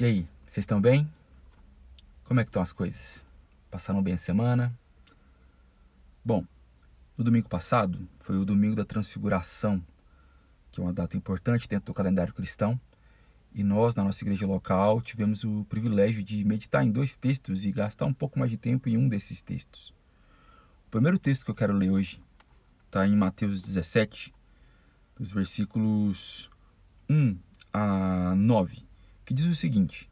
E aí, vocês estão bem? Como é que estão as coisas? Passaram bem a semana? Bom, no domingo passado foi o domingo da Transfiguração, que é uma data importante dentro do calendário cristão, e nós, na nossa igreja local, tivemos o privilégio de meditar em dois textos e gastar um pouco mais de tempo em um desses textos. O primeiro texto que eu quero ler hoje está em Mateus 17, dos versículos 1 a 9 que diz o seguinte: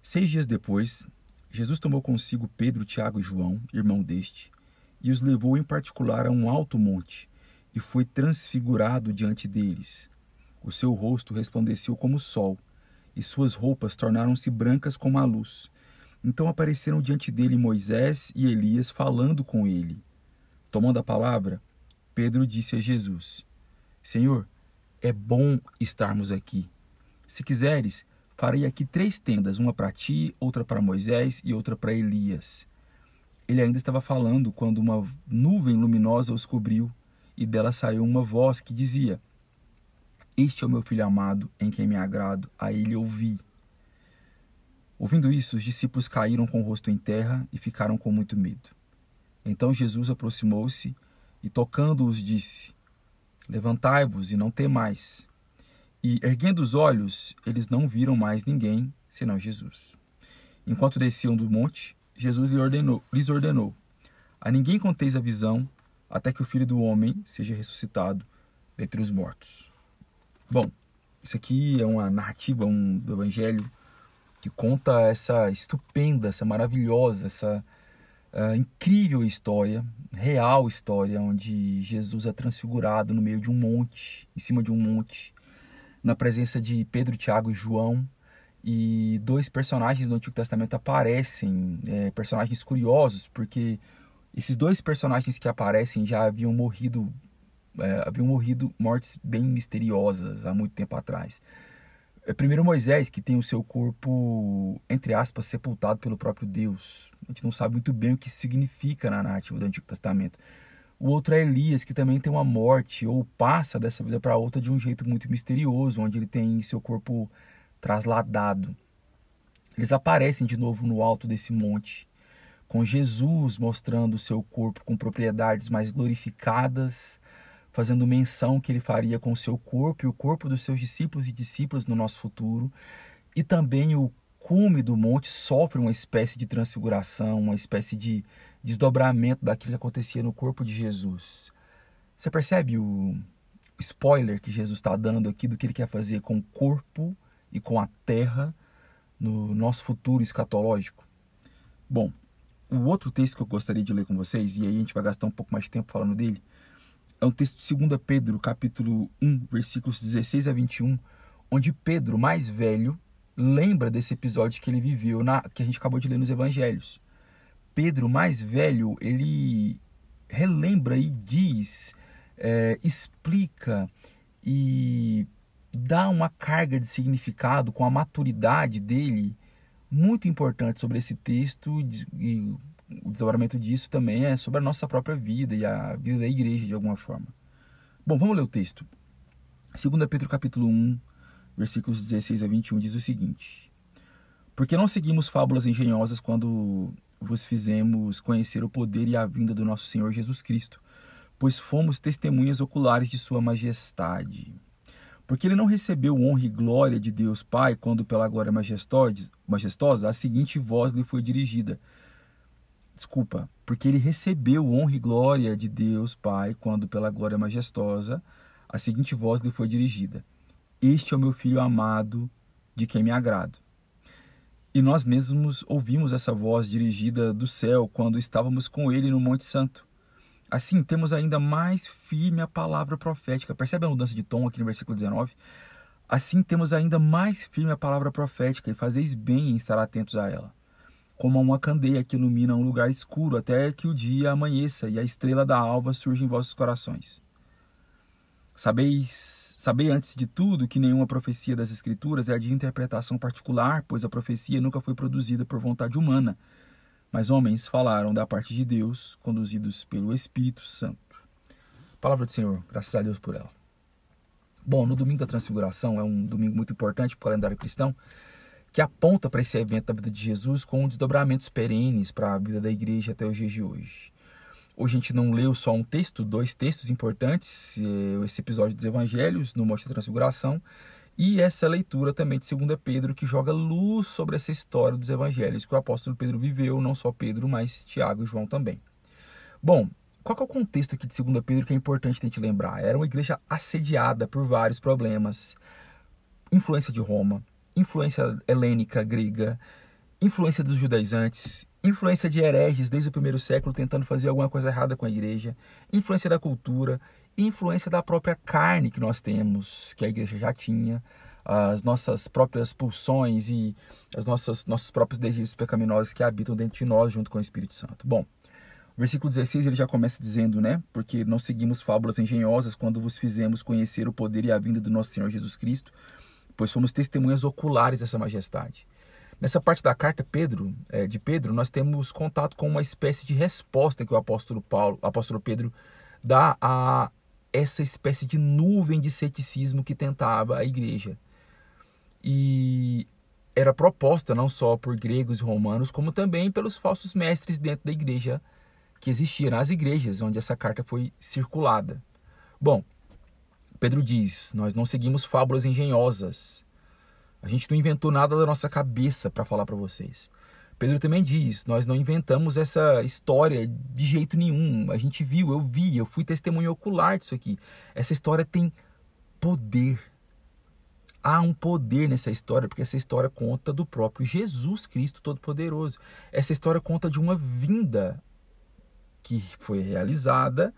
Seis dias depois, Jesus tomou consigo Pedro, Tiago e João, irmão deste, e os levou em particular a um alto monte, e foi transfigurado diante deles. O seu rosto resplandeceu como o sol, e suas roupas tornaram-se brancas como a luz. Então apareceram diante dele Moisés e Elias falando com ele. Tomando a palavra, Pedro disse a Jesus: Senhor, é bom estarmos aqui. Se quiseres, Farei aqui três tendas, uma para ti, outra para Moisés e outra para Elias. Ele ainda estava falando quando uma nuvem luminosa os cobriu e dela saiu uma voz que dizia: Este é o meu filho amado, em quem me agrado, a ele ouvi. Ouvindo isso, os discípulos caíram com o rosto em terra e ficaram com muito medo. Então Jesus aproximou-se e, tocando-os, disse: Levantai-vos e não temais. E, erguendo os olhos, eles não viram mais ninguém senão Jesus. Enquanto desciam do monte, Jesus lhes ordenou, lhes ordenou: A ninguém conteis a visão, até que o filho do homem seja ressuscitado dentre os mortos. Bom, isso aqui é uma narrativa um, do Evangelho que conta essa estupenda, essa maravilhosa, essa uh, incrível história, real história, onde Jesus é transfigurado no meio de um monte, em cima de um monte, na presença de Pedro, Tiago e João. E dois personagens do Antigo Testamento aparecem, é, personagens curiosos, porque esses dois personagens que aparecem já haviam morrido, é, haviam morrido mortes bem misteriosas há muito tempo atrás. É, primeiro Moisés, que tem o seu corpo, entre aspas, sepultado pelo próprio Deus. A gente não sabe muito bem o que significa na narrativa do Antigo Testamento. O outro é Elias, que também tem uma morte ou passa dessa vida para outra de um jeito muito misterioso, onde ele tem seu corpo trasladado. Eles aparecem de novo no alto desse monte, com Jesus mostrando o seu corpo com propriedades mais glorificadas, fazendo menção que ele faria com o seu corpo e o corpo dos seus discípulos e discípulas no nosso futuro, e também o cume do monte sofre uma espécie de transfiguração, uma espécie de desdobramento daquilo que acontecia no corpo de Jesus. Você percebe o spoiler que Jesus está dando aqui do que ele quer fazer com o corpo e com a terra no nosso futuro escatológico? Bom, o outro texto que eu gostaria de ler com vocês, e aí a gente vai gastar um pouco mais de tempo falando dele, é um texto de 2 Pedro, capítulo 1, versículos 16 a 21, onde Pedro, mais velho, lembra desse episódio que ele viveu, na, que a gente acabou de ler nos evangelhos. Pedro, mais velho, ele relembra e diz, é, explica e dá uma carga de significado com a maturidade dele muito importante sobre esse texto e o desdobramento disso também é sobre a nossa própria vida e a vida da igreja de alguma forma. Bom, vamos ler o texto. 2 Pedro capítulo 1, versículos 16 a 21 diz o seguinte: Porque não seguimos fábulas engenhosas quando vos fizemos conhecer o poder e a vinda do nosso Senhor Jesus Cristo, pois fomos testemunhas oculares de Sua majestade. Porque ele não recebeu honra e glória de Deus Pai quando, pela glória majestosa, a seguinte voz lhe foi dirigida. Desculpa, porque ele recebeu honra e glória de Deus Pai quando, pela glória majestosa, a seguinte voz lhe foi dirigida: Este é o meu filho amado, de quem me agrado. E nós mesmos ouvimos essa voz dirigida do céu quando estávamos com ele no Monte Santo. Assim, temos ainda mais firme a palavra profética. Percebe a mudança de tom aqui no versículo 19? Assim, temos ainda mais firme a palavra profética e fazeis bem em estar atentos a ela. Como uma candeia que ilumina um lugar escuro até que o dia amanheça e a estrela da alva surja em vossos corações. Sabeis, sabei antes de tudo que nenhuma profecia das Escrituras é de interpretação particular, pois a profecia nunca foi produzida por vontade humana, mas homens falaram da parte de Deus, conduzidos pelo Espírito Santo. Palavra do Senhor, graças a Deus por ela. Bom, no domingo da Transfiguração, é um domingo muito importante para o calendário cristão, que aponta para esse evento da vida de Jesus com desdobramentos perenes para a vida da igreja até os dias de hoje. Hoje a gente não leu só um texto, dois textos importantes, eh, esse episódio dos Evangelhos no Monte da Transfiguração e essa leitura também de 2 Pedro que joga luz sobre essa história dos Evangelhos que o apóstolo Pedro viveu, não só Pedro, mas Tiago e João também. Bom, qual é o contexto aqui de 2 Pedro que é importante a gente lembrar? Era uma igreja assediada por vários problemas, influência de Roma, influência helênica grega, influência dos judaizantes, influência de hereges desde o primeiro século tentando fazer alguma coisa errada com a igreja, influência da cultura, influência da própria carne que nós temos, que a igreja já tinha, as nossas próprias pulsões e as nossas nossos próprios desejos pecaminosos que habitam dentro de nós junto com o Espírito Santo. Bom, o versículo 16 ele já começa dizendo, né? Porque não seguimos fábulas engenhosas quando vos fizemos conhecer o poder e a vinda do nosso Senhor Jesus Cristo, pois fomos testemunhas oculares dessa majestade. Nessa parte da carta Pedro, é, de Pedro, nós temos contato com uma espécie de resposta que o apóstolo Paulo, o apóstolo Pedro dá a essa espécie de nuvem de ceticismo que tentava a igreja. E era proposta não só por gregos e romanos, como também pelos falsos mestres dentro da igreja que existia nas igrejas onde essa carta foi circulada. Bom, Pedro diz: Nós não seguimos fábulas engenhosas. A gente não inventou nada da nossa cabeça para falar para vocês. Pedro também diz: Nós não inventamos essa história de jeito nenhum. A gente viu, eu vi, eu fui testemunho ocular disso aqui. Essa história tem poder. Há um poder nessa história, porque essa história conta do próprio Jesus Cristo Todo-Poderoso. Essa história conta de uma vinda que foi realizada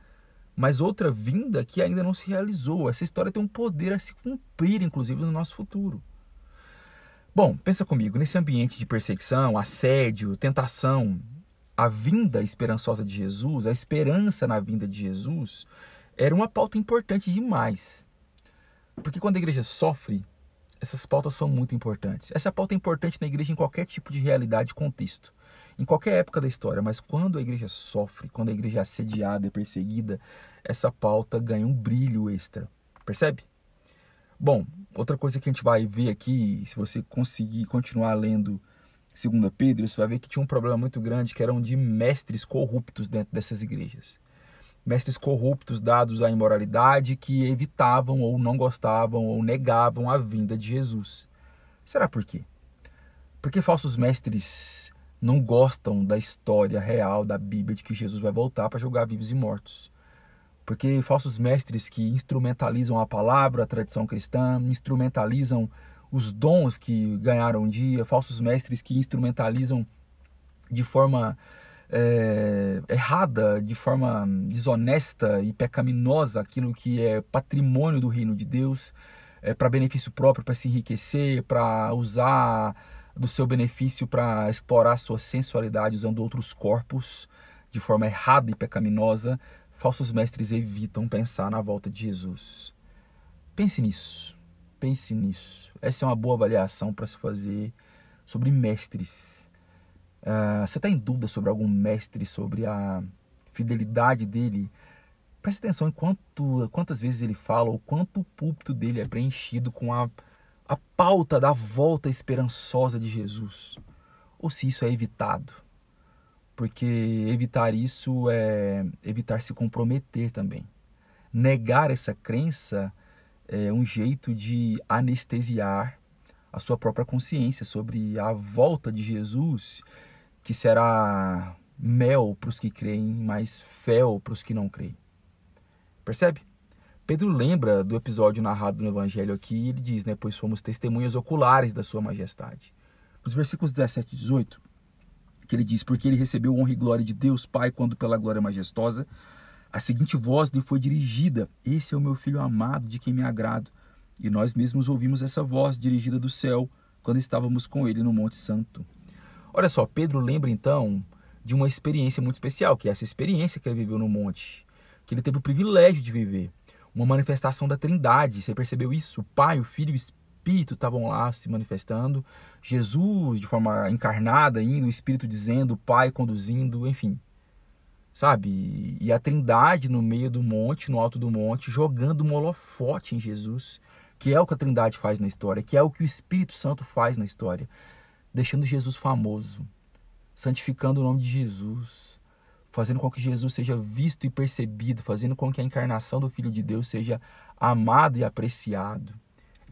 mas outra vinda que ainda não se realizou. Essa história tem um poder a se cumprir, inclusive, no nosso futuro. Bom, pensa comigo, nesse ambiente de perseguição, assédio, tentação, a vinda esperançosa de Jesus, a esperança na vinda de Jesus, era uma pauta importante demais. Porque quando a igreja sofre, essas pautas são muito importantes. Essa pauta é importante na igreja em qualquer tipo de realidade e contexto em qualquer época da história, mas quando a igreja sofre, quando a igreja é assediada, é perseguida, essa pauta ganha um brilho extra. Percebe? Bom, outra coisa que a gente vai ver aqui, se você conseguir continuar lendo 2 Pedro, você vai ver que tinha um problema muito grande que eram de mestres corruptos dentro dessas igrejas. Mestres corruptos dados à imoralidade que evitavam ou não gostavam ou negavam a vinda de Jesus. Será por quê? Porque falsos mestres não gostam da história real da Bíblia de que Jesus vai voltar para julgar vivos e mortos. Porque falsos mestres que instrumentalizam a palavra, a tradição cristã, instrumentalizam os dons que ganharam um dia, falsos mestres que instrumentalizam de forma é, errada, de forma desonesta e pecaminosa aquilo que é patrimônio do reino de Deus, é, para benefício próprio, para se enriquecer, para usar do seu benefício para explorar sua sensualidade usando outros corpos de forma errada e pecaminosa, falsos mestres evitam pensar na volta de Jesus. Pense nisso. Pense nisso. Essa é uma boa avaliação para se fazer sobre mestres. Uh, você está em dúvida sobre algum mestre, sobre a fidelidade dele? Preste atenção em quanto, quantas vezes ele fala, ou quanto o púlpito dele é preenchido com a a pauta da volta esperançosa de Jesus, ou se isso é evitado. Porque evitar isso é evitar se comprometer também. Negar essa crença é um jeito de anestesiar a sua própria consciência sobre a volta de Jesus, que será mel para os que creem, mas fel para os que não creem. Percebe? Pedro lembra do episódio narrado no Evangelho aqui, ele diz, né, pois fomos testemunhas oculares da sua majestade. Nos versículos 17 e 18, que ele diz, porque ele recebeu honra e glória de Deus Pai, quando pela glória majestosa, a seguinte voz lhe foi dirigida, esse é o meu filho amado, de quem me agrado. E nós mesmos ouvimos essa voz dirigida do céu, quando estávamos com ele no Monte Santo. Olha só, Pedro lembra então de uma experiência muito especial, que é essa experiência que ele viveu no monte, que ele teve o privilégio de viver uma manifestação da Trindade. Você percebeu isso? O Pai, o Filho e o Espírito estavam lá se manifestando. Jesus, de forma encarnada, indo, o Espírito dizendo, o Pai conduzindo, enfim. Sabe? E a Trindade no meio do monte, no alto do monte, jogando um holofote em Jesus, que é o que a Trindade faz na história, que é o que o Espírito Santo faz na história, deixando Jesus famoso, santificando o nome de Jesus, fazendo com que Jesus seja visto e percebido, fazendo com que a encarnação do Filho de Deus seja amado e apreciado.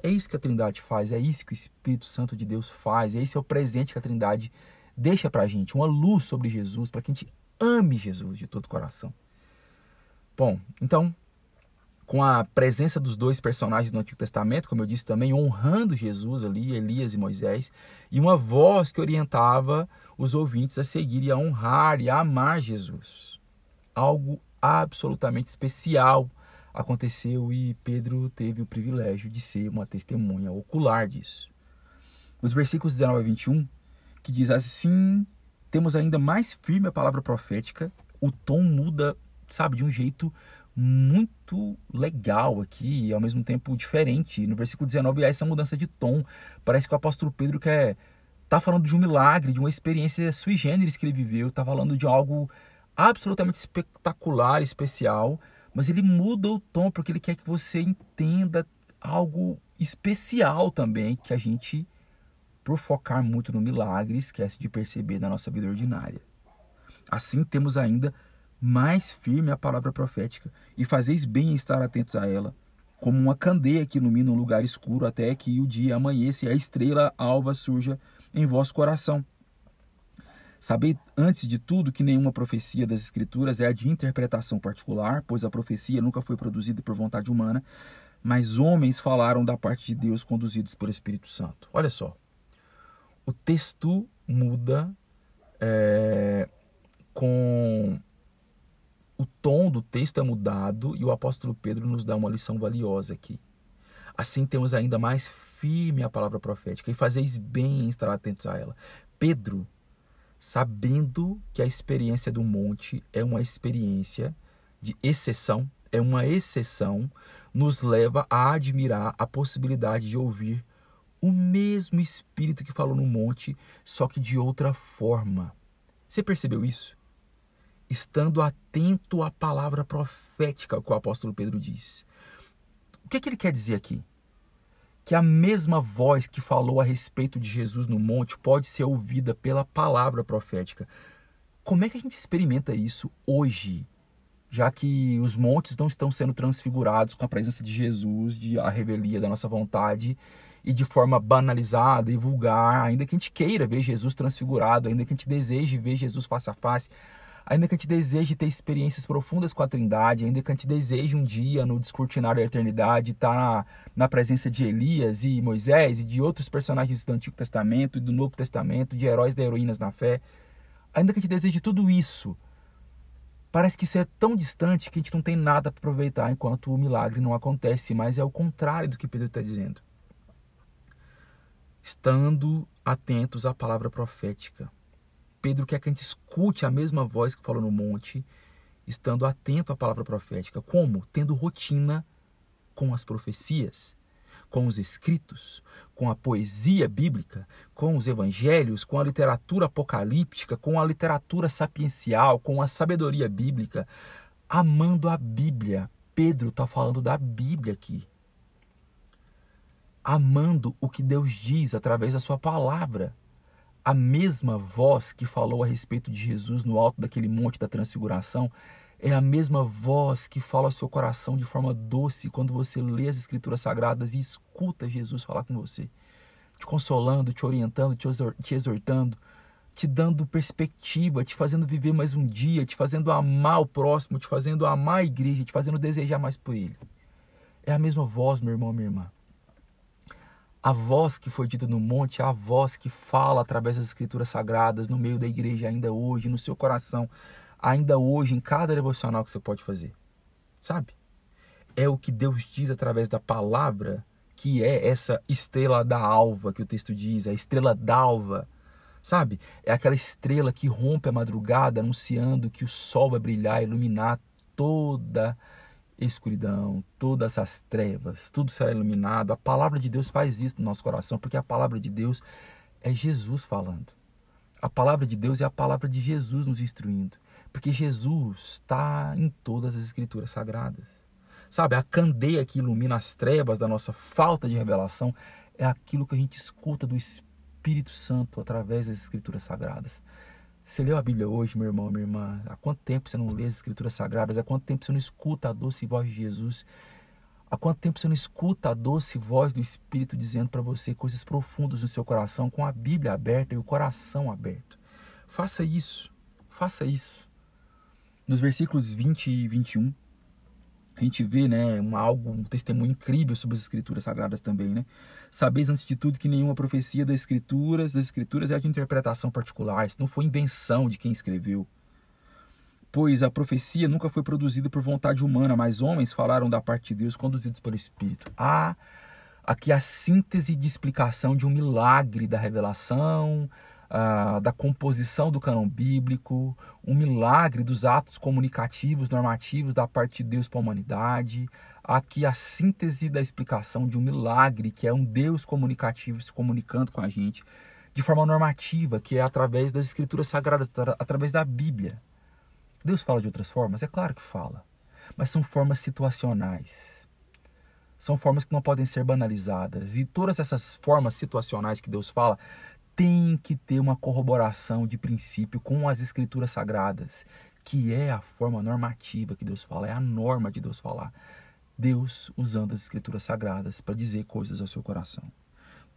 É isso que a Trindade faz, é isso que o Espírito Santo de Deus faz, esse é o presente que a Trindade deixa para a gente, uma luz sobre Jesus, para que a gente ame Jesus de todo o coração. Bom, então, com a presença dos dois personagens do Antigo Testamento, como eu disse também, honrando Jesus ali, Elias e Moisés, e uma voz que orientava os ouvintes a seguir e a honrar e a amar Jesus. Algo absolutamente especial aconteceu e Pedro teve o privilégio de ser uma testemunha ocular disso. Os versículos 19 a 21, que diz assim: temos ainda mais firme a palavra profética, o tom muda, sabe, de um jeito muito legal aqui e ao mesmo tempo diferente. No versículo 19 há essa mudança de tom. Parece que o apóstolo Pedro quer tá falando de um milagre, de uma experiência sui generis que ele viveu, tá falando de algo absolutamente espetacular, especial, mas ele muda o tom porque ele quer que você entenda algo especial também que a gente por focar muito no milagre esquece de perceber na nossa vida ordinária. Assim temos ainda mais firme a palavra profética, e fazeis bem em estar atentos a ela, como uma candeia que ilumina um lugar escuro até que o dia amanheça e a estrela alva surja em vosso coração. Sabei antes de tudo que nenhuma profecia das Escrituras é a de interpretação particular, pois a profecia nunca foi produzida por vontade humana, mas homens falaram da parte de Deus conduzidos pelo Espírito Santo. Olha só, o texto muda é, com o tom do texto é mudado e o apóstolo Pedro nos dá uma lição valiosa aqui. Assim temos ainda mais firme a palavra profética e fazeis bem em estar atentos a ela. Pedro, sabendo que a experiência do monte é uma experiência de exceção, é uma exceção, nos leva a admirar a possibilidade de ouvir o mesmo Espírito que falou no monte, só que de outra forma. Você percebeu isso? estando atento à palavra profética que o apóstolo Pedro diz. O que, é que ele quer dizer aqui? Que a mesma voz que falou a respeito de Jesus no monte pode ser ouvida pela palavra profética. Como é que a gente experimenta isso hoje? Já que os montes não estão sendo transfigurados com a presença de Jesus, de a revelia da nossa vontade, e de forma banalizada e vulgar, ainda que a gente queira ver Jesus transfigurado, ainda que a gente deseje ver Jesus face a face, ainda que a gente deseje ter experiências profundas com a Trindade, ainda que a gente deseje um dia no descortinar da eternidade estar na, na presença de Elias e Moisés e de outros personagens do Antigo Testamento e do Novo Testamento, de heróis e heroínas na fé, ainda que a gente deseje tudo isso, parece que isso é tão distante que a gente não tem nada para aproveitar enquanto o milagre não acontece, mas é o contrário do que Pedro está dizendo. Estando atentos à palavra profética Pedro quer que a gente escute a mesma voz que falou no monte, estando atento à palavra profética. Como? Tendo rotina com as profecias, com os escritos, com a poesia bíblica, com os evangelhos, com a literatura apocalíptica, com a literatura sapiencial, com a sabedoria bíblica, amando a Bíblia. Pedro está falando da Bíblia aqui. Amando o que Deus diz através da sua palavra a mesma voz que falou a respeito de Jesus no alto daquele monte da transfiguração é a mesma voz que fala ao seu coração de forma doce quando você lê as escrituras sagradas e escuta Jesus falar com você, te consolando, te orientando, te exortando, te dando perspectiva, te fazendo viver mais um dia, te fazendo amar o próximo, te fazendo amar a igreja, te fazendo desejar mais por ele. É a mesma voz, meu irmão, minha irmã. A voz que foi dita no monte a voz que fala através das escrituras sagradas no meio da igreja ainda hoje, no seu coração, ainda hoje, em cada devocional que você pode fazer. Sabe? É o que Deus diz através da palavra, que é essa estrela da alva que o texto diz, a estrela d'alva. Sabe? É aquela estrela que rompe a madrugada anunciando que o sol vai brilhar, iluminar toda a escuridão, todas as trevas, tudo será iluminado. A palavra de Deus faz isso no nosso coração, porque a palavra de Deus é Jesus falando. A palavra de Deus é a palavra de Jesus nos instruindo, porque Jesus está em todas as escrituras sagradas. sabe, a candeia que ilumina as trevas da nossa falta de revelação é aquilo que a gente escuta do Espírito Santo através das Escrituras Sagradas. Você leu a Bíblia hoje, meu irmão, minha irmã? Há quanto tempo você não lê as Escrituras Sagradas? Há quanto tempo você não escuta a doce voz de Jesus? Há quanto tempo você não escuta a doce voz do Espírito dizendo para você coisas profundas no seu coração, com a Bíblia aberta e o coração aberto? Faça isso, faça isso. Nos versículos 20 e 21, a gente vê né, um, algo, um testemunho incrível sobre as escrituras sagradas também. Né? Sabeis, antes de tudo, que nenhuma profecia das escrituras, das escrituras é de interpretação particular. Isso não foi invenção de quem escreveu. Pois a profecia nunca foi produzida por vontade humana, mas homens falaram da parte de Deus conduzidos pelo Espírito. Há aqui a síntese de explicação de um milagre da revelação, ah, da composição do cânon bíblico, um milagre dos atos comunicativos, normativos da parte de Deus para a humanidade. Aqui a síntese da explicação de um milagre que é um Deus comunicativo se comunicando com a gente de forma normativa, que é através das escrituras sagradas, através da Bíblia. Deus fala de outras formas? É claro que fala, mas são formas situacionais. São formas que não podem ser banalizadas. E todas essas formas situacionais que Deus fala tem que ter uma corroboração de princípio com as escrituras sagradas, que é a forma normativa que Deus fala, é a norma de Deus falar. Deus usando as escrituras sagradas para dizer coisas ao seu coração.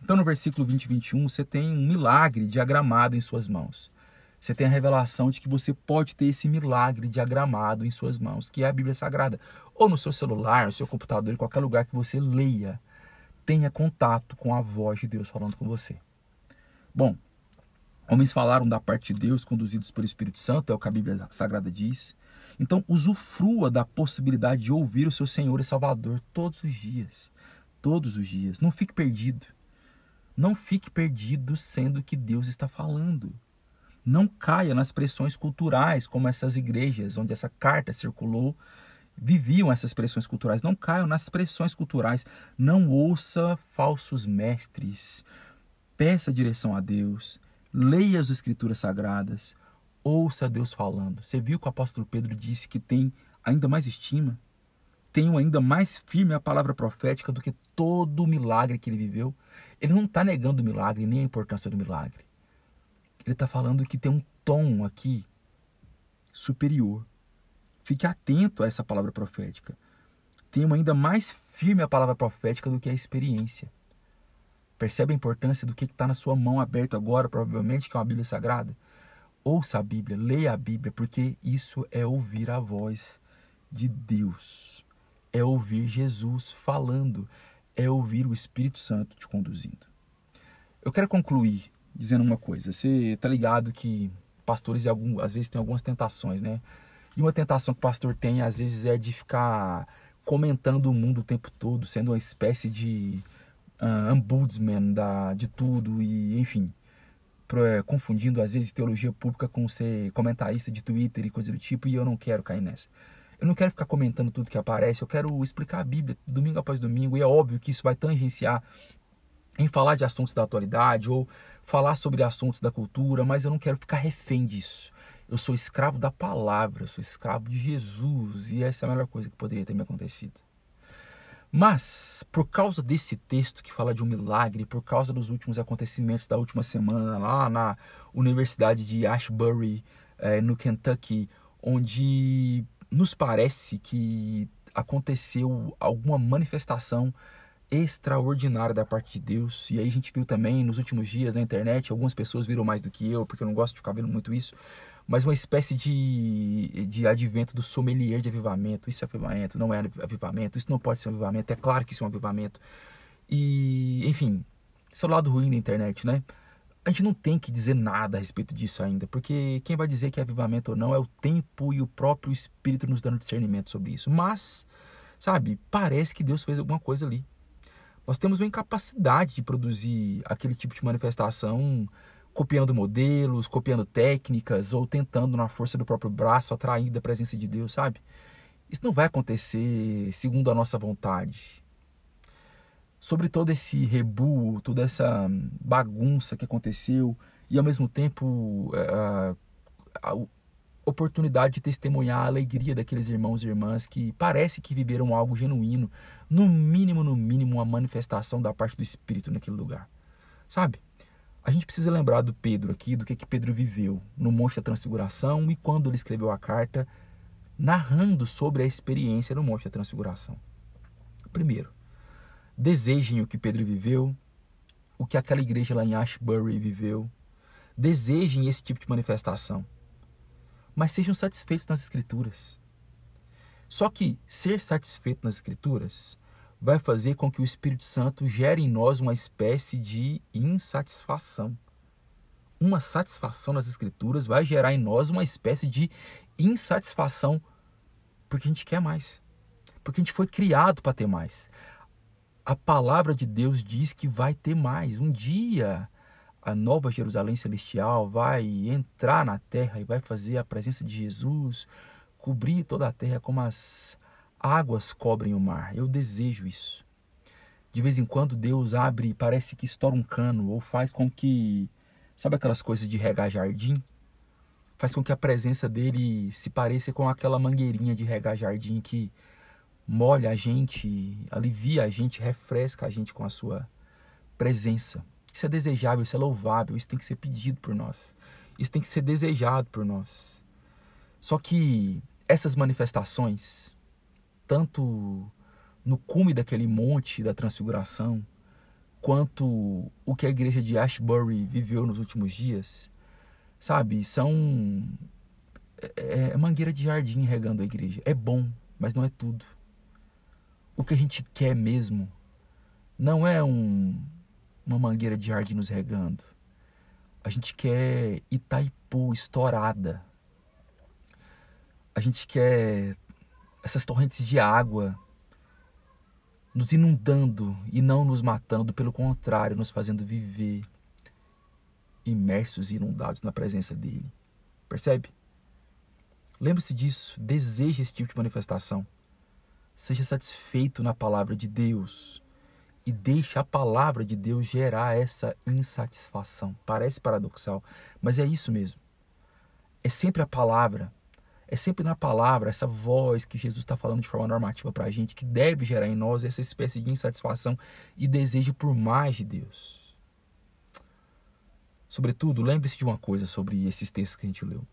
Então, no versículo 20 e 21, você tem um milagre diagramado em suas mãos. Você tem a revelação de que você pode ter esse milagre diagramado em suas mãos, que é a Bíblia Sagrada. Ou no seu celular, no seu computador, em qualquer lugar que você leia, tenha contato com a voz de Deus falando com você. Bom, homens falaram da parte de Deus conduzidos pelo Espírito Santo, é o que a Bíblia Sagrada diz. Então, usufrua da possibilidade de ouvir o seu Senhor e Salvador todos os dias. Todos os dias. Não fique perdido. Não fique perdido sendo que Deus está falando. Não caia nas pressões culturais, como essas igrejas onde essa carta circulou, viviam essas pressões culturais. Não caiam nas pressões culturais. Não ouça falsos mestres peça direção a Deus, leia as Escrituras Sagradas, ouça Deus falando. Você viu que o apóstolo Pedro disse que tem ainda mais estima, tem ainda mais firme a palavra profética do que todo o milagre que ele viveu. Ele não está negando o milagre nem a importância do milagre. Ele está falando que tem um tom aqui superior. Fique atento a essa palavra profética. Tenha ainda mais firme a palavra profética do que a experiência. Percebe a importância do que está na sua mão aberto agora, provavelmente, que é uma Bíblia Sagrada? Ouça a Bíblia, leia a Bíblia, porque isso é ouvir a voz de Deus. É ouvir Jesus falando, é ouvir o Espírito Santo te conduzindo. Eu quero concluir dizendo uma coisa. Você está ligado que pastores às vezes têm algumas tentações, né? E uma tentação que o pastor tem às vezes é de ficar comentando o mundo o tempo todo, sendo uma espécie de uh, ombudsman da, de tudo e enfim é, confundindo às vezes teologia pública com ser comentarista de Twitter e coisa do tipo e eu não quero cair nessa eu não quero ficar comentando tudo que aparece eu quero explicar a Bíblia domingo após domingo e é óbvio que isso vai tangenciar em falar de assuntos da atualidade ou falar sobre assuntos da cultura mas eu não quero ficar refém disso eu sou escravo da palavra, eu sou escravo de Jesus e essa é a melhor coisa que poderia ter me acontecido. Mas, por causa desse texto que fala de um milagre, por causa dos últimos acontecimentos da última semana lá na Universidade de Ashbury, é, no Kentucky, onde nos parece que aconteceu alguma manifestação extraordinária da parte de Deus. E aí a gente viu também nos últimos dias na internet, algumas pessoas viram mais do que eu, porque eu não gosto de ficar vendo muito isso, mas uma espécie de, de advento do sommelier de avivamento. Isso é avivamento, não é avivamento, isso não pode ser um avivamento, é claro que isso é um avivamento. E, enfim, esse é o lado ruim da internet, né? A gente não tem que dizer nada a respeito disso ainda, porque quem vai dizer que é avivamento ou não é o tempo e o próprio Espírito nos dando discernimento sobre isso. Mas, sabe, parece que Deus fez alguma coisa ali. Nós temos uma incapacidade de produzir aquele tipo de manifestação copiando modelos, copiando técnicas ou tentando na força do próprio braço atrair da presença de Deus, sabe? Isso não vai acontecer segundo a nossa vontade. Sobre todo esse rebu, toda essa bagunça que aconteceu e ao mesmo tempo uh, oportunidade de testemunhar a alegria daqueles irmãos e irmãs que parece que viveram algo genuíno, no mínimo, no mínimo, uma manifestação da parte do Espírito naquele lugar. Sabe? A gente precisa lembrar do Pedro aqui, do que, que Pedro viveu no Monte da Transfiguração e quando ele escreveu a carta narrando sobre a experiência no Monte da Transfiguração. Primeiro, desejem o que Pedro viveu, o que aquela igreja lá em Ashbury viveu. Desejem esse tipo de manifestação. Mas sejam satisfeitos nas Escrituras. Só que ser satisfeito nas Escrituras vai fazer com que o Espírito Santo gere em nós uma espécie de insatisfação. Uma satisfação nas Escrituras vai gerar em nós uma espécie de insatisfação, porque a gente quer mais. Porque a gente foi criado para ter mais. A palavra de Deus diz que vai ter mais. Um dia a nova Jerusalém celestial vai entrar na terra e vai fazer a presença de Jesus cobrir toda a terra como as águas cobrem o mar. Eu desejo isso. De vez em quando Deus abre, parece que estoura um cano ou faz com que, sabe aquelas coisas de regar jardim? Faz com que a presença dele se pareça com aquela mangueirinha de regar jardim que molha a gente, alivia a gente, refresca a gente com a sua presença. Isso é desejável, isso é louvável, isso tem que ser pedido por nós. Isso tem que ser desejado por nós. Só que essas manifestações, tanto no cume daquele monte da transfiguração, quanto o que a igreja de Ashbury viveu nos últimos dias, sabe, são é, é mangueira de jardim regando a igreja. É bom, mas não é tudo. O que a gente quer mesmo não é um, uma mangueira de jardim nos regando. A gente quer Itaipu estourada. A gente quer essas torrentes de água nos inundando e não nos matando, pelo contrário, nos fazendo viver imersos e inundados na presença dele. Percebe? Lembre-se disso, deseje esse tipo de manifestação. Seja satisfeito na palavra de Deus e deixe a palavra de Deus gerar essa insatisfação. Parece paradoxal, mas é isso mesmo. É sempre a palavra é sempre na palavra, essa voz que Jesus está falando de forma normativa para a gente, que deve gerar em nós essa espécie de insatisfação e desejo por mais de Deus. Sobretudo, lembre-se de uma coisa sobre esses textos que a gente leu.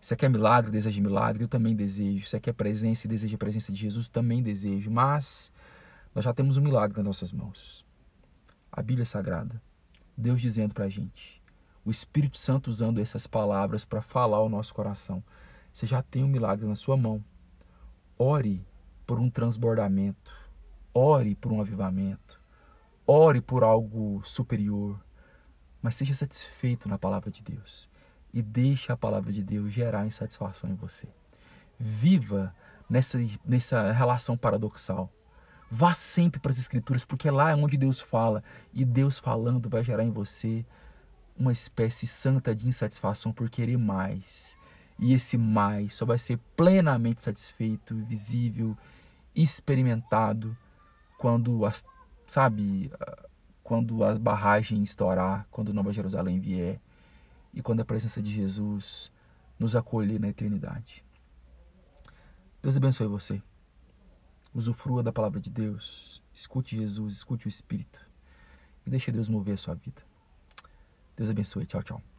Você quer milagre, deseja milagre, eu também desejo. Você quer presença e deseja a presença de Jesus, também desejo. Mas nós já temos um milagre nas nossas mãos. A Bíblia é Sagrada. Deus dizendo para a gente. O Espírito Santo usando essas palavras para falar ao nosso coração. Você já tem um milagre na sua mão. Ore por um transbordamento. Ore por um avivamento. Ore por algo superior. Mas seja satisfeito na palavra de Deus. E deixe a palavra de Deus gerar insatisfação em você. Viva nessa, nessa relação paradoxal. Vá sempre para as Escrituras, porque lá é onde Deus fala. E Deus falando vai gerar em você uma espécie santa de insatisfação por querer mais. E esse mais só vai ser plenamente satisfeito, visível, experimentado quando as, sabe, quando as barragens estourar, quando Nova Jerusalém vier e quando a presença de Jesus nos acolher na eternidade. Deus abençoe você. Usufrua da palavra de Deus. Escute Jesus, escute o Espírito. E deixe Deus mover a sua vida. Deus abençoe. Tchau, tchau.